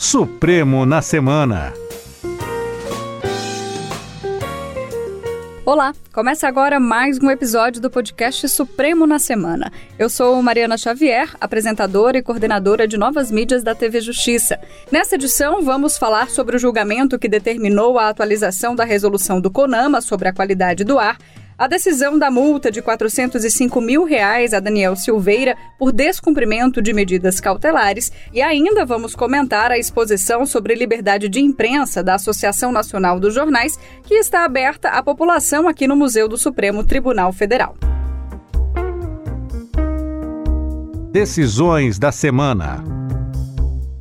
Supremo na Semana. Olá, começa agora mais um episódio do podcast Supremo na Semana. Eu sou Mariana Xavier, apresentadora e coordenadora de novas mídias da TV Justiça. Nessa edição, vamos falar sobre o julgamento que determinou a atualização da resolução do CONAMA sobre a qualidade do ar a decisão da multa de 405 mil reais a Daniel Silveira por descumprimento de medidas cautelares e ainda vamos comentar a exposição sobre liberdade de imprensa da Associação Nacional dos Jornais que está aberta à população aqui no Museu do Supremo Tribunal Federal. Decisões da semana.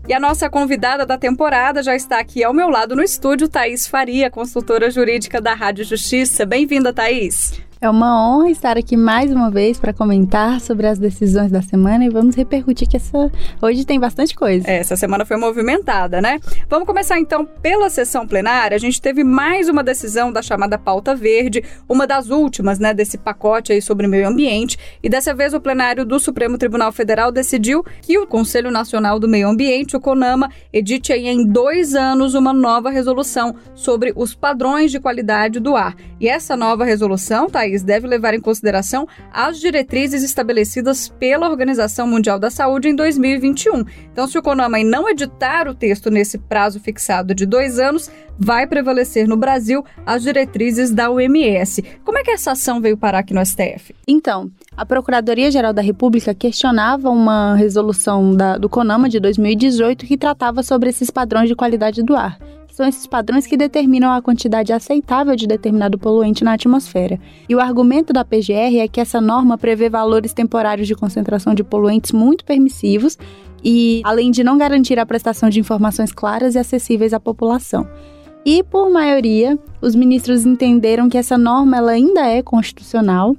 E a nossa convidada da temporada já está aqui ao meu lado no estúdio, Thaís Faria, consultora jurídica da Rádio Justiça. Bem-vinda, Thaís. É uma honra estar aqui mais uma vez para comentar sobre as decisões da semana e vamos repercutir que essa hoje tem bastante coisa. É, essa semana foi movimentada, né? Vamos começar então pela sessão plenária. A gente teve mais uma decisão da chamada pauta verde, uma das últimas, né, desse pacote aí sobre meio ambiente, e dessa vez o plenário do Supremo Tribunal Federal decidiu que o Conselho Nacional do Meio Ambiente, o CONAMA, edite aí em dois anos uma nova resolução sobre os padrões de qualidade do ar. E essa nova resolução, tá país deve levar em consideração as diretrizes estabelecidas pela Organização Mundial da Saúde em 2021. Então, se o CONAMA não editar o texto nesse prazo fixado de dois anos, vai prevalecer no Brasil as diretrizes da OMS. Como é que essa ação veio parar aqui no STF? Então, a Procuradoria-Geral da República questionava uma resolução da, do CONAMA de 2018 que tratava sobre esses padrões de qualidade do ar são esses padrões que determinam a quantidade aceitável de determinado poluente na atmosfera. E o argumento da PGR é que essa norma prevê valores temporários de concentração de poluentes muito permissivos e, além de não garantir a prestação de informações claras e acessíveis à população. E, por maioria, os ministros entenderam que essa norma ela ainda é constitucional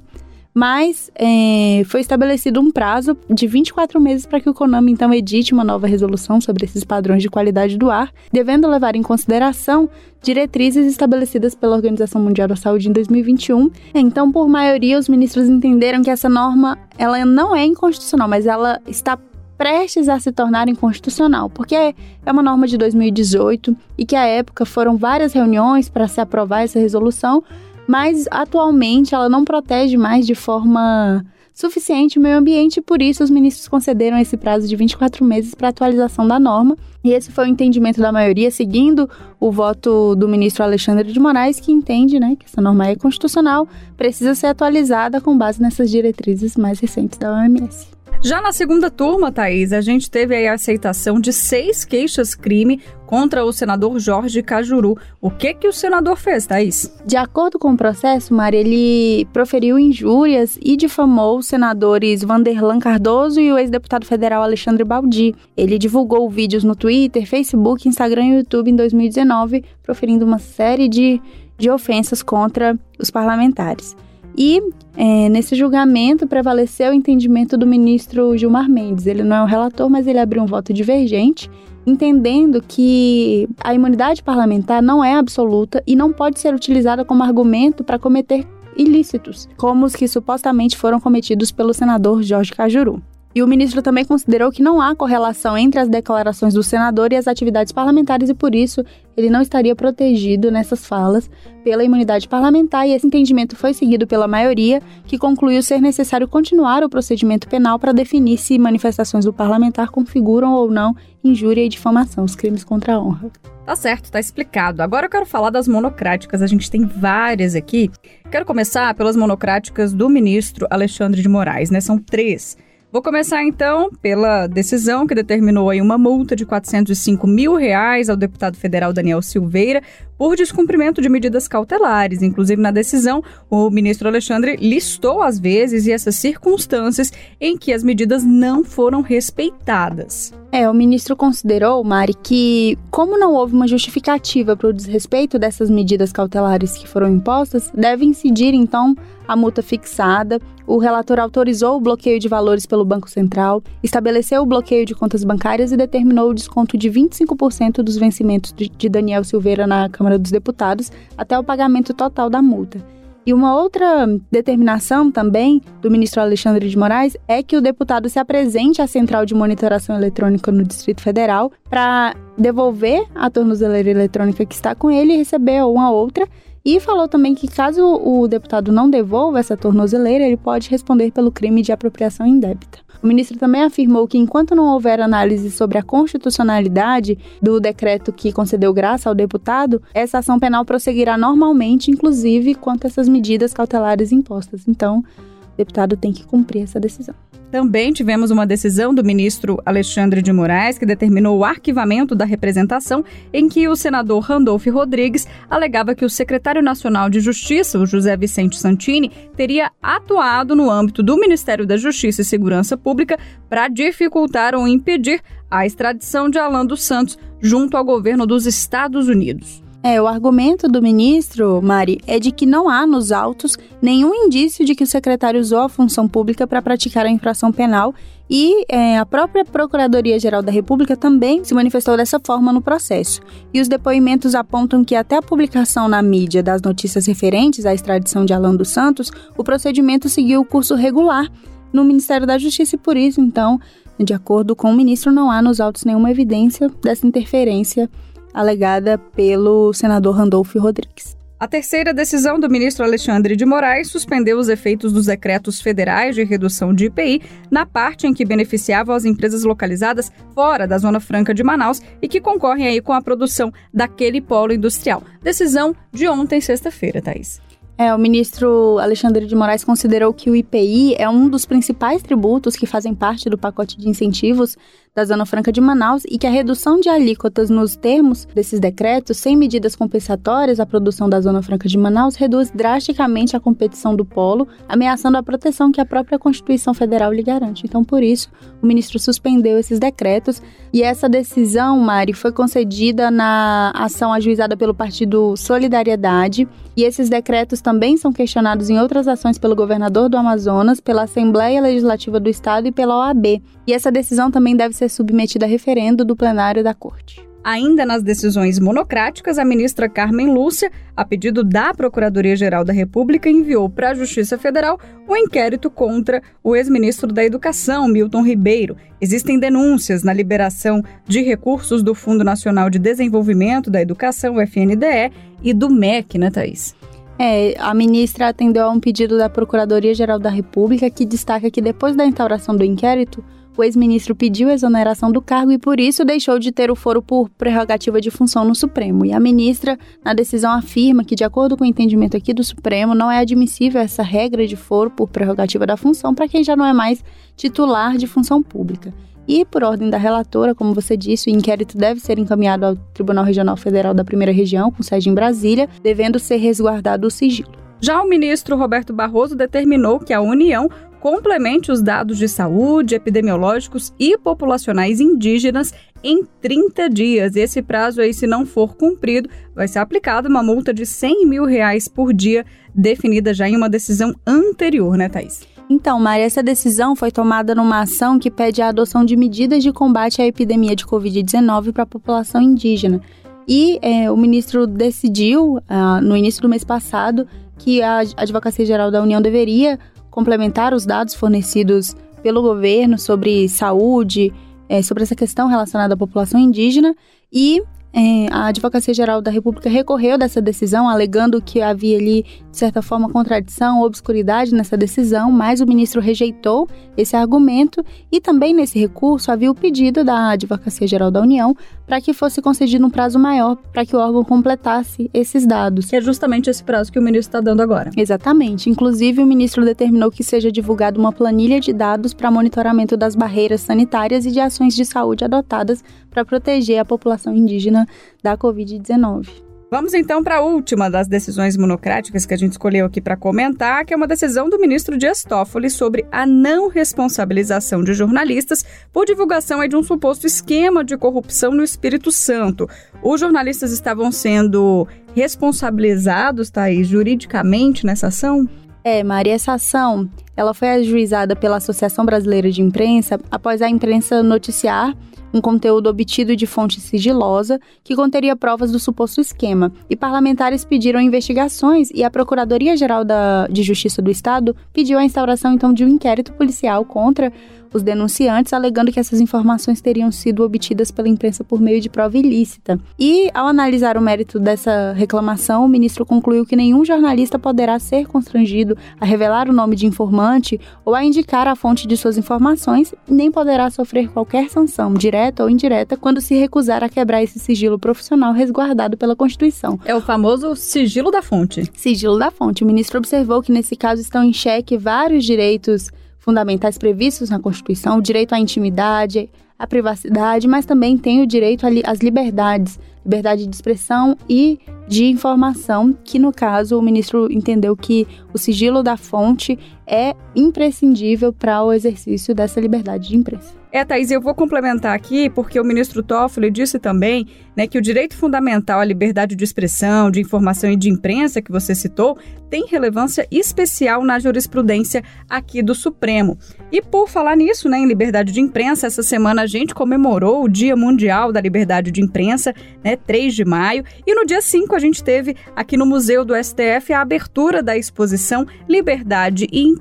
mas é, foi estabelecido um prazo de 24 meses para que o CONAMA então edite uma nova resolução sobre esses padrões de qualidade do ar, devendo levar em consideração diretrizes estabelecidas pela Organização Mundial da Saúde em 2021. Então, por maioria, os ministros entenderam que essa norma ela não é inconstitucional, mas ela está prestes a se tornar inconstitucional, porque é uma norma de 2018 e que à época foram várias reuniões para se aprovar essa resolução, mas atualmente ela não protege mais de forma suficiente o meio ambiente e por isso os ministros concederam esse prazo de 24 meses para atualização da norma. E esse foi o entendimento da maioria, seguindo o voto do ministro Alexandre de Moraes, que entende né, que essa norma é constitucional, precisa ser atualizada com base nessas diretrizes mais recentes da OMS. Já na segunda turma, Thaís, a gente teve a aceitação de seis queixas-crime contra o senador Jorge Cajuru. O que que o senador fez, Thaís? De acordo com o processo, Mari, ele proferiu injúrias e difamou os senadores Vanderlan Cardoso e o ex-deputado federal Alexandre Baldi. Ele divulgou vídeos no Twitter, Facebook, Instagram e YouTube em 2019, proferindo uma série de, de ofensas contra os parlamentares. E é, nesse julgamento prevaleceu o entendimento do ministro Gilmar Mendes. Ele não é o relator, mas ele abriu um voto divergente, entendendo que a imunidade parlamentar não é absoluta e não pode ser utilizada como argumento para cometer ilícitos, como os que supostamente foram cometidos pelo senador Jorge Cajuru. E o ministro também considerou que não há correlação entre as declarações do senador e as atividades parlamentares e, por isso, ele não estaria protegido nessas falas pela imunidade parlamentar. E esse entendimento foi seguido pela maioria, que concluiu ser necessário continuar o procedimento penal para definir se manifestações do parlamentar configuram ou não injúria e difamação, os crimes contra a honra. Tá certo, tá explicado. Agora eu quero falar das monocráticas. A gente tem várias aqui. Quero começar pelas monocráticas do ministro Alexandre de Moraes, né? São três. Vou começar então pela decisão que determinou aí uma multa de 405 mil reais ao deputado federal Daniel Silveira por descumprimento de medidas cautelares. Inclusive, na decisão, o ministro Alexandre listou as vezes e essas circunstâncias em que as medidas não foram respeitadas. É, o ministro considerou, Mari, que como não houve uma justificativa para o desrespeito dessas medidas cautelares que foram impostas, deve incidir então a multa fixada. O relator autorizou o bloqueio de valores pelo Banco Central, estabeleceu o bloqueio de contas bancárias e determinou o desconto de 25% dos vencimentos de Daniel Silveira na Câmara dos Deputados até o pagamento total da multa. E uma outra determinação também do ministro Alexandre de Moraes é que o deputado se apresente à Central de Monitoração Eletrônica no Distrito Federal para devolver a tornozeleira eletrônica que está com ele e receber uma outra. E falou também que caso o deputado não devolva essa tornozeleira, ele pode responder pelo crime de apropriação indébita. O ministro também afirmou que enquanto não houver análise sobre a constitucionalidade do decreto que concedeu graça ao deputado, essa ação penal prosseguirá normalmente, inclusive quanto a essas medidas cautelares impostas. Então, o deputado tem que cumprir essa decisão. Também tivemos uma decisão do ministro Alexandre de Moraes que determinou o arquivamento da representação em que o senador Randolph Rodrigues alegava que o secretário nacional de Justiça, o José Vicente Santini, teria atuado no âmbito do Ministério da Justiça e Segurança Pública para dificultar ou impedir a extradição de Alan dos Santos junto ao governo dos Estados Unidos. É, o argumento do ministro, Mari, é de que não há nos autos nenhum indício de que o secretário usou a função pública para praticar a infração penal e é, a própria Procuradoria-Geral da República também se manifestou dessa forma no processo. E os depoimentos apontam que até a publicação na mídia das notícias referentes à extradição de Alan dos Santos, o procedimento seguiu o curso regular no Ministério da Justiça e por isso, então, de acordo com o ministro, não há nos autos nenhuma evidência dessa interferência alegada pelo senador Randolfo Rodrigues. A terceira decisão do ministro Alexandre de Moraes suspendeu os efeitos dos decretos federais de redução de IPI na parte em que beneficiavam as empresas localizadas fora da Zona Franca de Manaus e que concorrem aí com a produção daquele polo industrial. Decisão de ontem, sexta-feira, Thaís. É, o ministro Alexandre de Moraes considerou que o IPI é um dos principais tributos que fazem parte do pacote de incentivos da Zona Franca de Manaus e que a redução de alíquotas nos termos desses decretos, sem medidas compensatórias à produção da Zona Franca de Manaus, reduz drasticamente a competição do polo, ameaçando a proteção que a própria Constituição Federal lhe garante. Então, por isso, o ministro suspendeu esses decretos e essa decisão, Mari, foi concedida na ação ajuizada pelo Partido Solidariedade e esses decretos também são questionados em outras ações pelo governador do Amazonas, pela Assembleia Legislativa do Estado e pela OAB. E essa decisão também deve ser submetida a referendo do plenário da Corte. Ainda nas decisões monocráticas, a ministra Carmen Lúcia, a pedido da Procuradoria-Geral da República, enviou para a Justiça Federal um inquérito contra o ex-ministro da Educação, Milton Ribeiro. Existem denúncias na liberação de recursos do Fundo Nacional de Desenvolvimento da Educação, o FNDE, e do MEC, né, Thaís? É, a ministra atendeu a um pedido da Procuradoria-Geral da República que destaca que depois da instauração do inquérito, o ex-ministro pediu exoneração do cargo e por isso deixou de ter o foro por prerrogativa de função no Supremo. E a ministra, na decisão, afirma que, de acordo com o entendimento aqui do Supremo, não é admissível essa regra de foro por prerrogativa da função para quem já não é mais titular de função pública. E, por ordem da relatora, como você disse, o inquérito deve ser encaminhado ao Tribunal Regional Federal da Primeira Região, com sede em Brasília, devendo ser resguardado o sigilo. Já o ministro Roberto Barroso determinou que a União complemente os dados de saúde, epidemiológicos e populacionais indígenas em 30 dias. Esse prazo aí, se não for cumprido, vai ser aplicada uma multa de 100 mil reais por dia, definida já em uma decisão anterior, né, Thaís? Então, Maria, essa decisão foi tomada numa ação que pede a adoção de medidas de combate à epidemia de Covid-19 para a população indígena. E é, o ministro decidiu, ah, no início do mês passado, que a Advocacia Geral da União deveria complementar os dados fornecidos pelo governo sobre saúde, é, sobre essa questão relacionada à população indígena e é, a Advocacia Geral da República recorreu dessa decisão, alegando que havia ali, de certa forma, contradição, obscuridade nessa decisão, mas o ministro rejeitou esse argumento e também nesse recurso havia o pedido da Advocacia Geral da União para que fosse concedido um prazo maior para que o órgão completasse esses dados. Que é justamente esse prazo que o ministro está dando agora. Exatamente. Inclusive, o ministro determinou que seja divulgada uma planilha de dados para monitoramento das barreiras sanitárias e de ações de saúde adotadas para proteger a população indígena da Covid-19. Vamos então para a última das decisões monocráticas que a gente escolheu aqui para comentar, que é uma decisão do ministro Dias Toffoli sobre a não responsabilização de jornalistas por divulgação de um suposto esquema de corrupção no Espírito Santo. Os jornalistas estavam sendo responsabilizados, Thaís, juridicamente nessa ação? É, Maria, essa ação ela foi ajuizada pela Associação Brasileira de Imprensa após a imprensa noticiar um conteúdo obtido de fonte sigilosa que conteria provas do suposto esquema, e parlamentares pediram investigações e a Procuradoria-Geral de Justiça do Estado pediu a instauração então de um inquérito policial contra os denunciantes, alegando que essas informações teriam sido obtidas pela imprensa por meio de prova ilícita. E, ao analisar o mérito dessa reclamação, o ministro concluiu que nenhum jornalista poderá ser constrangido a revelar o nome de informante ou a indicar a fonte de suas informações, nem poderá sofrer qualquer sanção, direta ou indireta, quando se recusar a quebrar esse sigilo profissional resguardado pela Constituição. É o famoso sigilo da fonte. Sigilo da fonte. O ministro observou que, nesse caso, estão em xeque vários direitos fundamentais previstos na Constituição, o direito à intimidade, à privacidade, mas também tem o direito às liberdades, liberdade de expressão e de informação, que no caso o ministro entendeu que o sigilo da fonte é imprescindível para o exercício dessa liberdade de imprensa. É, Thaís, eu vou complementar aqui, porque o ministro Toffoli disse também né, que o direito fundamental à liberdade de expressão, de informação e de imprensa, que você citou, tem relevância especial na jurisprudência aqui do Supremo. E por falar nisso, né, em liberdade de imprensa, essa semana a gente comemorou o Dia Mundial da Liberdade de Imprensa, né, 3 de maio, e no dia 5 a gente teve aqui no Museu do STF a abertura da exposição Liberdade e Imprensa,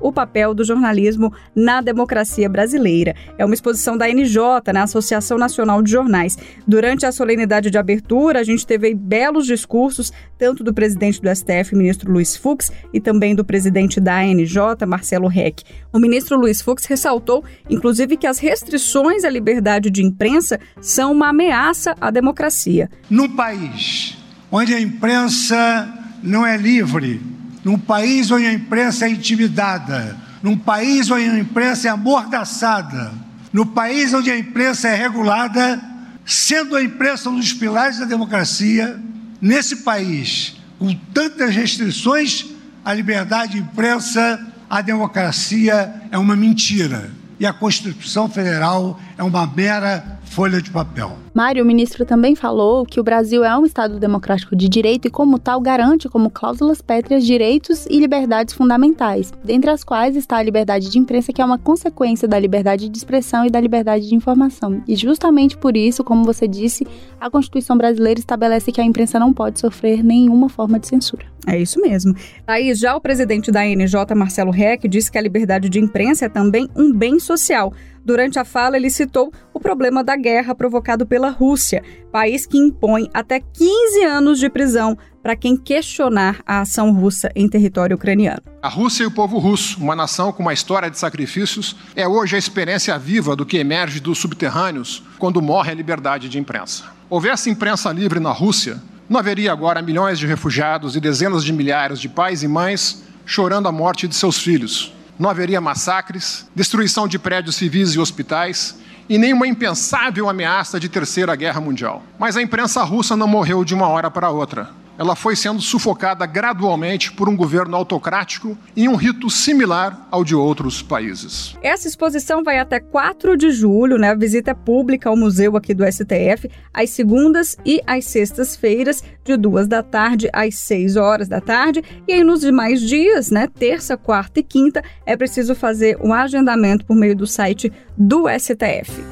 o papel do jornalismo na democracia brasileira. É uma exposição da NJ, né, Associação Nacional de Jornais. Durante a solenidade de abertura, a gente teve belos discursos, tanto do presidente do STF, ministro Luiz Fux, e também do presidente da ANJ, Marcelo Reck. O ministro Luiz Fux ressaltou, inclusive, que as restrições à liberdade de imprensa são uma ameaça à democracia. Num país onde a imprensa não é livre, num país onde a imprensa é intimidada, num país onde a imprensa é amordaçada, no país onde a imprensa é regulada, sendo a imprensa um dos pilares da democracia, nesse país, com tantas restrições à liberdade de imprensa, a democracia é uma mentira. E a Constituição Federal é uma mera folha de papel. Mário, o ministro também falou que o Brasil é um Estado democrático de direito e, como tal, garante como cláusulas pétreas direitos e liberdades fundamentais, dentre as quais está a liberdade de imprensa, que é uma consequência da liberdade de expressão e da liberdade de informação. E justamente por isso, como você disse, a Constituição brasileira estabelece que a imprensa não pode sofrer nenhuma forma de censura. É isso mesmo. Aí, já o presidente da NJ, Marcelo Reck, disse que a liberdade de imprensa é também um bem social. Durante a fala, ele citou o problema da guerra provocado pela Rússia, país que impõe até 15 anos de prisão para quem questionar a ação russa em território ucraniano. A Rússia e o povo russo, uma nação com uma história de sacrifícios, é hoje a experiência viva do que emerge dos subterrâneos quando morre a liberdade de imprensa. Houvesse imprensa livre na Rússia, não haveria agora milhões de refugiados e dezenas de milhares de pais e mães chorando a morte de seus filhos, não haveria massacres, destruição de prédios civis e hospitais e nenhuma impensável ameaça de terceira guerra mundial. Mas a imprensa russa não morreu de uma hora para outra ela foi sendo sufocada gradualmente por um governo autocrático em um rito similar ao de outros países. Essa exposição vai até 4 de julho, né? A visita é pública ao museu aqui do STF, às segundas e às sextas-feiras, de duas da tarde às 6 horas da tarde. E aí, nos demais dias, né? Terça, quarta e quinta, é preciso fazer um agendamento por meio do site do STF.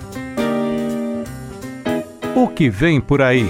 O que vem por aí?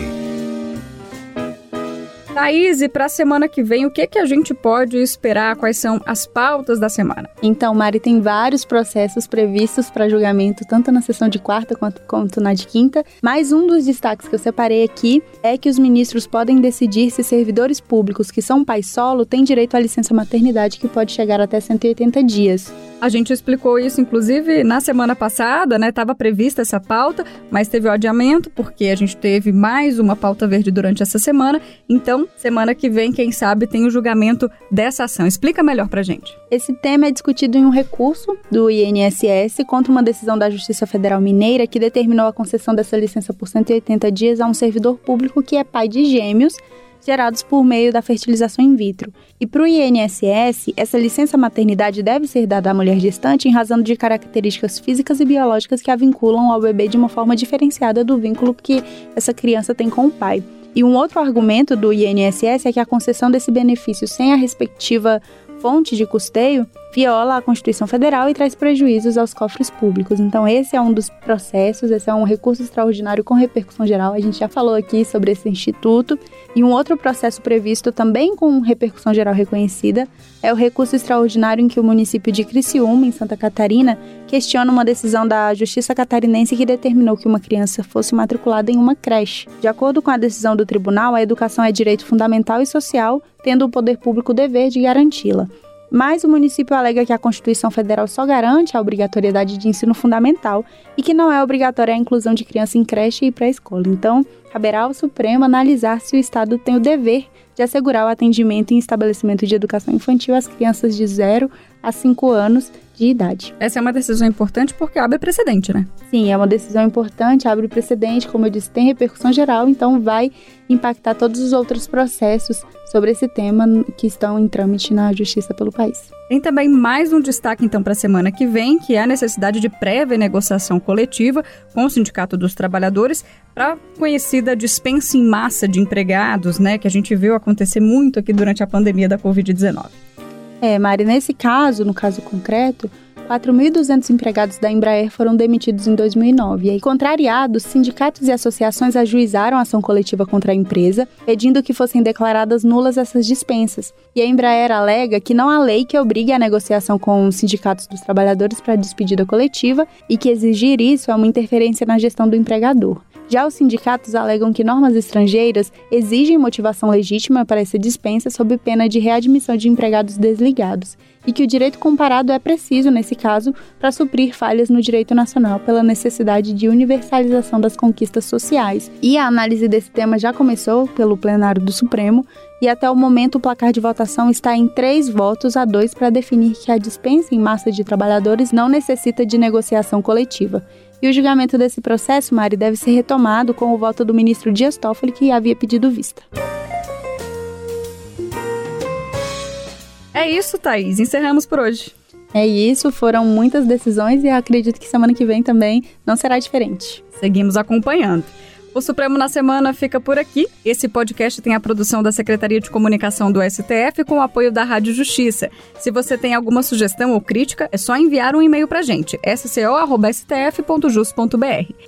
Thaís, para a semana que vem, o que, que a gente pode esperar? Quais são as pautas da semana? Então, Mari, tem vários processos previstos para julgamento, tanto na sessão de quarta quanto, quanto na de quinta. Mas um dos destaques que eu separei aqui é que os ministros podem decidir se servidores públicos que são pais solo têm direito à licença maternidade, que pode chegar até 180 dias. A gente explicou isso, inclusive, na semana passada, né? Estava prevista essa pauta, mas teve o adiamento, porque a gente teve mais uma pauta verde durante essa semana. Então, semana que vem, quem sabe, tem o julgamento dessa ação. Explica melhor pra gente. Esse tema é discutido em um recurso do INSS contra uma decisão da Justiça Federal Mineira que determinou a concessão dessa licença por 180 dias a um servidor público que é pai de gêmeos gerados por meio da fertilização in vitro. E para o INSS, essa licença maternidade deve ser dada à mulher gestante em razão de características físicas e biológicas que a vinculam ao bebê de uma forma diferenciada do vínculo que essa criança tem com o pai. E um outro argumento do INSS é que a concessão desse benefício sem a respectiva fonte de custeio viola a Constituição Federal e traz prejuízos aos cofres públicos. Então, esse é um dos processos, esse é um recurso extraordinário com repercussão geral. A gente já falou aqui sobre esse instituto. E um outro processo previsto também com repercussão geral reconhecida é o recurso extraordinário em que o município de Criciúma, em Santa Catarina, questiona uma decisão da Justiça Catarinense que determinou que uma criança fosse matriculada em uma creche. De acordo com a decisão do tribunal, a educação é direito fundamental e social, tendo o poder público o dever de garanti-la mas o município alega que a Constituição Federal só garante a obrigatoriedade de ensino fundamental e que não é obrigatória a inclusão de criança em creche e pré-escola. Então, caberá ao Supremo analisar se o Estado tem o dever de assegurar o atendimento em estabelecimento de educação infantil às crianças de 0 a 5 anos de idade. Essa é uma decisão importante porque abre precedente, né? Sim, é uma decisão importante, abre precedente, como eu disse, tem repercussão geral, então vai impactar todos os outros processos sobre esse tema que estão em trâmite na justiça pelo país. Tem também mais um destaque então para a semana que vem, que é a necessidade de prévia negociação coletiva com o Sindicato dos Trabalhadores para conhecida dispensa em massa de empregados, né, que a gente viu acontecer muito aqui durante a pandemia da Covid-19. É, Mari, nesse caso, no caso concreto, 4.200 empregados da Embraer foram demitidos em 2009. E aí, contrariados, sindicatos e associações ajuizaram ação coletiva contra a empresa, pedindo que fossem declaradas nulas essas dispensas. E a Embraer alega que não há lei que obrigue a negociação com os sindicatos dos trabalhadores para despedida coletiva e que exigir isso é uma interferência na gestão do empregador. Já os sindicatos alegam que normas estrangeiras exigem motivação legítima para essa dispensa sob pena de readmissão de empregados desligados e que o direito comparado é preciso, nesse caso, para suprir falhas no direito nacional pela necessidade de universalização das conquistas sociais. E a análise desse tema já começou pelo plenário do Supremo e até o momento o placar de votação está em três votos a dois para definir que a dispensa em massa de trabalhadores não necessita de negociação coletiva. E o julgamento desse processo, Mari, deve ser retomado com o voto do ministro Dias Toffoli, que havia pedido vista. É isso, Thaís. Encerramos por hoje. É isso, foram muitas decisões e acredito que semana que vem também não será diferente. Seguimos acompanhando. O Supremo na Semana fica por aqui. Esse podcast tem a produção da Secretaria de Comunicação do STF com o apoio da Rádio Justiça. Se você tem alguma sugestão ou crítica, é só enviar um e-mail pra gente, sco.stf.jus.br.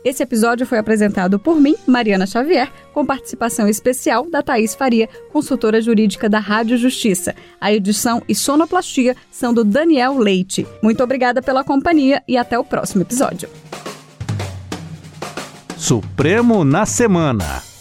Esse episódio foi apresentado por mim, Mariana Xavier, com participação especial da Thaís Faria, consultora jurídica da Rádio Justiça. A edição e sonoplastia são do Daniel Leite. Muito obrigada pela companhia e até o próximo episódio. Supremo na Semana.